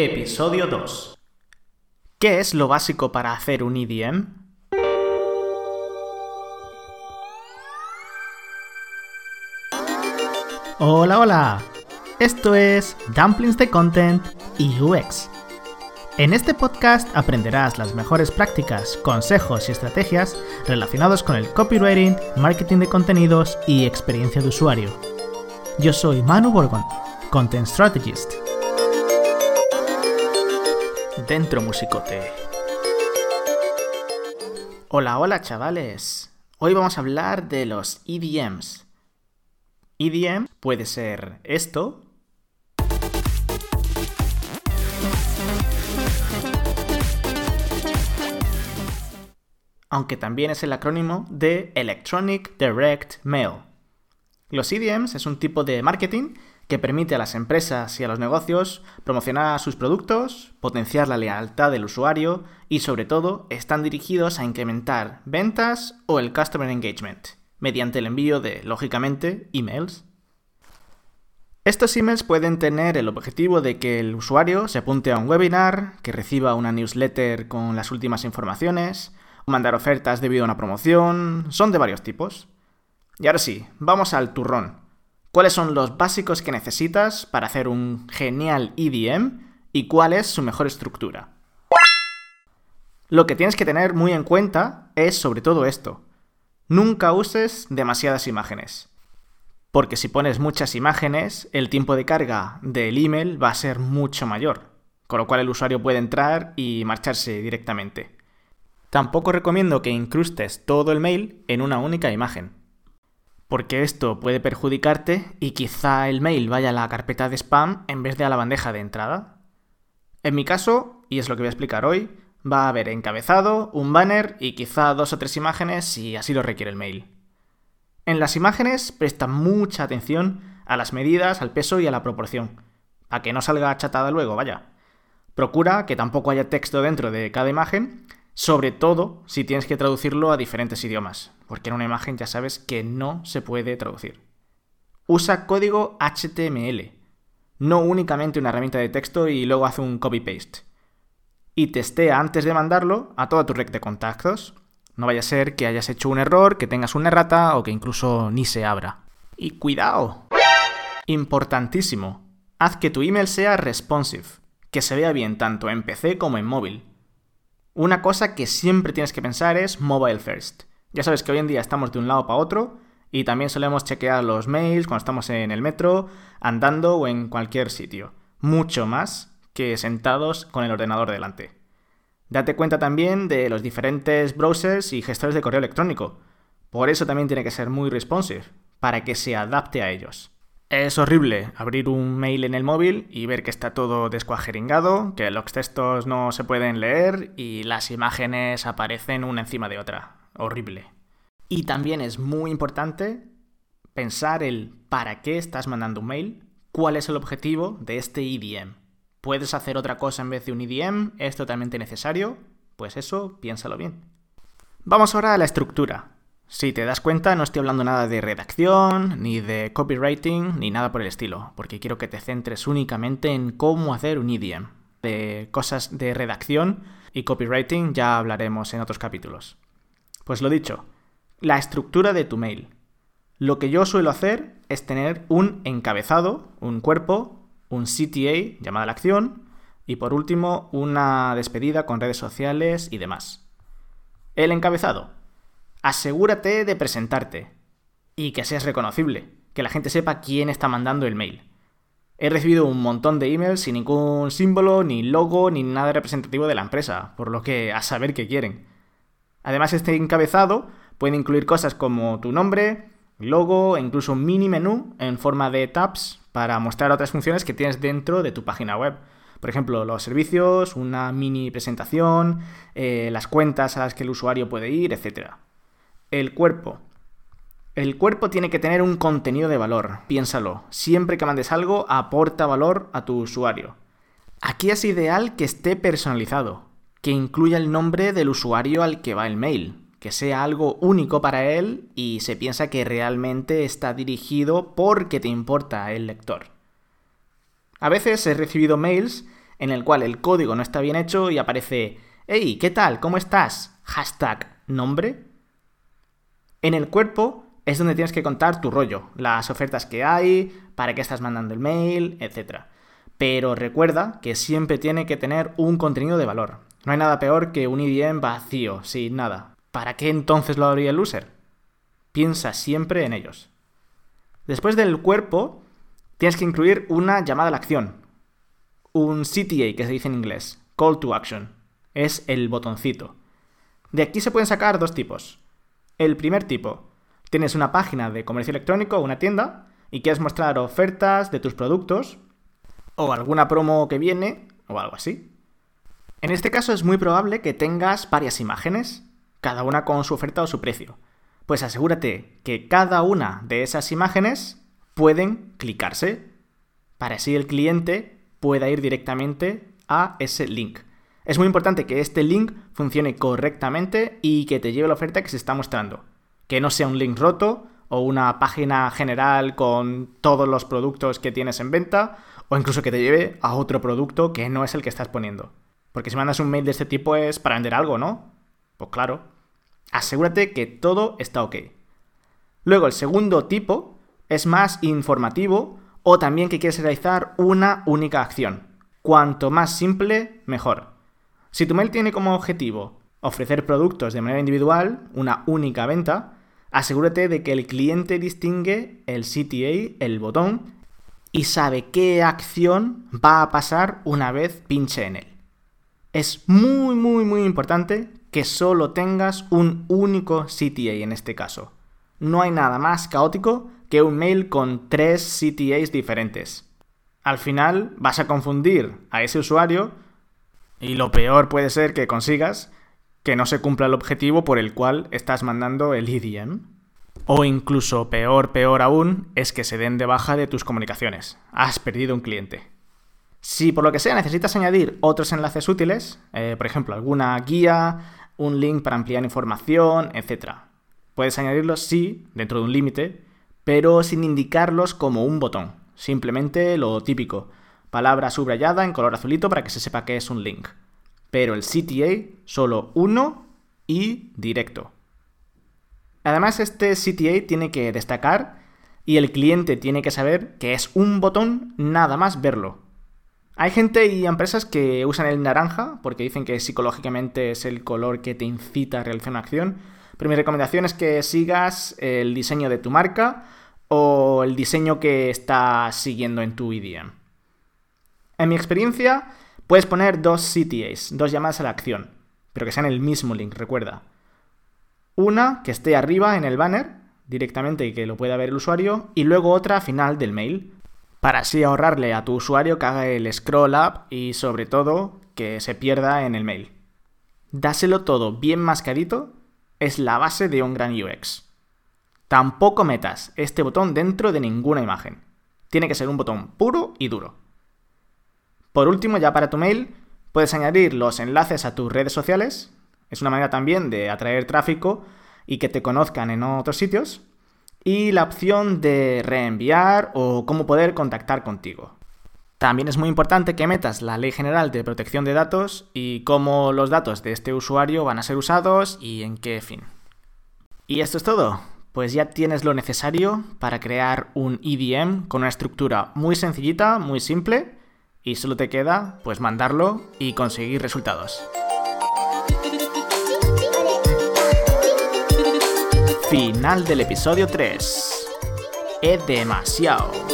Episodio 2. ¿Qué es lo básico para hacer un EDM? Hola, hola. Esto es Dumplings de Content y UX. En este podcast aprenderás las mejores prácticas, consejos y estrategias relacionados con el copywriting, marketing de contenidos y experiencia de usuario. Yo soy Manu Borgon, Content Strategist. Dentro musicote. Hola, hola chavales. Hoy vamos a hablar de los EDMs. EDM puede ser esto, aunque también es el acrónimo de Electronic Direct Mail. Los EDMs es un tipo de marketing que permite a las empresas y a los negocios promocionar sus productos, potenciar la lealtad del usuario y sobre todo están dirigidos a incrementar ventas o el customer engagement mediante el envío de, lógicamente, emails. Estos emails pueden tener el objetivo de que el usuario se apunte a un webinar, que reciba una newsletter con las últimas informaciones, mandar ofertas debido a una promoción, son de varios tipos. Y ahora sí, vamos al turrón. ¿Cuáles son los básicos que necesitas para hacer un genial EDM y cuál es su mejor estructura? Lo que tienes que tener muy en cuenta es sobre todo esto. Nunca uses demasiadas imágenes. Porque si pones muchas imágenes, el tiempo de carga del email va a ser mucho mayor, con lo cual el usuario puede entrar y marcharse directamente. Tampoco recomiendo que incrustes todo el mail en una única imagen, porque esto puede perjudicarte y quizá el mail vaya a la carpeta de spam en vez de a la bandeja de entrada. En mi caso, y es lo que voy a explicar hoy, va a haber encabezado, un banner y quizá dos o tres imágenes si así lo requiere el mail. En las imágenes presta mucha atención a las medidas, al peso y a la proporción, para que no salga achatada luego, vaya. Procura que tampoco haya texto dentro de cada imagen sobre todo si tienes que traducirlo a diferentes idiomas, porque en una imagen ya sabes que no se puede traducir. Usa código HTML, no únicamente una herramienta de texto y luego hace un copy-paste. Y testea antes de mandarlo a toda tu red de contactos. No vaya a ser que hayas hecho un error, que tengas una errata o que incluso ni se abra. Y cuidado. Importantísimo. Haz que tu email sea responsive, que se vea bien tanto en PC como en móvil una cosa que siempre tienes que pensar es mobile first. Ya sabes que hoy en día estamos de un lado para otro y también solemos chequear los mails cuando estamos en el metro, andando o en cualquier sitio. Mucho más que sentados con el ordenador delante. Date cuenta también de los diferentes browsers y gestores de correo electrónico. Por eso también tiene que ser muy responsive, para que se adapte a ellos. Es horrible abrir un mail en el móvil y ver que está todo descuajeringado, que los textos no se pueden leer y las imágenes aparecen una encima de otra. Horrible. Y también es muy importante pensar el para qué estás mandando un mail, cuál es el objetivo de este EDM. ¿Puedes hacer otra cosa en vez de un EDM? ¿Es totalmente necesario? Pues eso, piénsalo bien. Vamos ahora a la estructura. Si te das cuenta, no estoy hablando nada de redacción, ni de copywriting, ni nada por el estilo, porque quiero que te centres únicamente en cómo hacer un EDM. De cosas de redacción y copywriting ya hablaremos en otros capítulos. Pues lo dicho, la estructura de tu mail. Lo que yo suelo hacer es tener un encabezado, un cuerpo, un CTA, llamada la acción, y por último una despedida con redes sociales y demás. El encabezado asegúrate de presentarte y que seas reconocible, que la gente sepa quién está mandando el mail. He recibido un montón de emails sin ningún símbolo, ni logo, ni nada representativo de la empresa, por lo que a saber qué quieren. Además, este encabezado puede incluir cosas como tu nombre, logo e incluso un mini menú en forma de tabs para mostrar otras funciones que tienes dentro de tu página web. Por ejemplo, los servicios, una mini presentación, eh, las cuentas a las que el usuario puede ir, etc. El cuerpo. El cuerpo tiene que tener un contenido de valor, piénsalo. Siempre que mandes algo, aporta valor a tu usuario. Aquí es ideal que esté personalizado, que incluya el nombre del usuario al que va el mail, que sea algo único para él y se piensa que realmente está dirigido porque te importa el lector. A veces he recibido mails en el cual el código no está bien hecho y aparece Hey, ¿qué tal? ¿Cómo estás? Hashtag nombre. En el cuerpo es donde tienes que contar tu rollo, las ofertas que hay, para qué estás mandando el mail, etc. Pero recuerda que siempre tiene que tener un contenido de valor. No hay nada peor que un IDM vacío, sin nada. ¿Para qué entonces lo haría el user? Piensa siempre en ellos. Después del cuerpo, tienes que incluir una llamada a la acción. Un CTA, que se dice en inglés. Call to Action es el botoncito. De aquí se pueden sacar dos tipos. El primer tipo, tienes una página de comercio electrónico o una tienda y quieres mostrar ofertas de tus productos o alguna promo que viene o algo así. En este caso es muy probable que tengas varias imágenes, cada una con su oferta o su precio. Pues asegúrate que cada una de esas imágenes pueden clicarse para así el cliente pueda ir directamente a ese link. Es muy importante que este link funcione correctamente y que te lleve la oferta que se está mostrando. Que no sea un link roto o una página general con todos los productos que tienes en venta o incluso que te lleve a otro producto que no es el que estás poniendo. Porque si mandas un mail de este tipo es para vender algo, ¿no? Pues claro. Asegúrate que todo está ok. Luego el segundo tipo es más informativo o también que quieres realizar una única acción. Cuanto más simple, mejor. Si tu mail tiene como objetivo ofrecer productos de manera individual, una única venta, asegúrate de que el cliente distingue el CTA, el botón, y sabe qué acción va a pasar una vez pinche en él. Es muy, muy, muy importante que solo tengas un único CTA en este caso. No hay nada más caótico que un mail con tres CTAs diferentes. Al final vas a confundir a ese usuario y lo peor puede ser que consigas que no se cumpla el objetivo por el cual estás mandando el EDM. O incluso peor, peor aún, es que se den de baja de tus comunicaciones. Has perdido un cliente. Si por lo que sea necesitas añadir otros enlaces útiles, eh, por ejemplo, alguna guía, un link para ampliar información, etc. Puedes añadirlos, sí, dentro de un límite, pero sin indicarlos como un botón. Simplemente lo típico palabra subrayada en color azulito para que se sepa que es un link. Pero el CTA solo uno y directo. Además, este CTA tiene que destacar y el cliente tiene que saber que es un botón nada más verlo. Hay gente y empresas que usan el naranja porque dicen que psicológicamente es el color que te incita a realizar una acción, pero mi recomendación es que sigas el diseño de tu marca o el diseño que está siguiendo en tu IDM. En mi experiencia, puedes poner dos CTAs, dos llamadas a la acción, pero que sean el mismo link, recuerda. Una que esté arriba en el banner, directamente y que lo pueda ver el usuario, y luego otra final del mail, para así ahorrarle a tu usuario que haga el scroll up y sobre todo que se pierda en el mail. Dáselo todo bien mascadito es la base de un gran UX. Tampoco metas este botón dentro de ninguna imagen. Tiene que ser un botón puro y duro. Por último, ya para tu mail, puedes añadir los enlaces a tus redes sociales. Es una manera también de atraer tráfico y que te conozcan en otros sitios. Y la opción de reenviar o cómo poder contactar contigo. También es muy importante que metas la Ley General de Protección de Datos y cómo los datos de este usuario van a ser usados y en qué fin. Y esto es todo. Pues ya tienes lo necesario para crear un EDM con una estructura muy sencillita, muy simple y solo te queda pues mandarlo y conseguir resultados. Final del episodio 3. Es demasiado.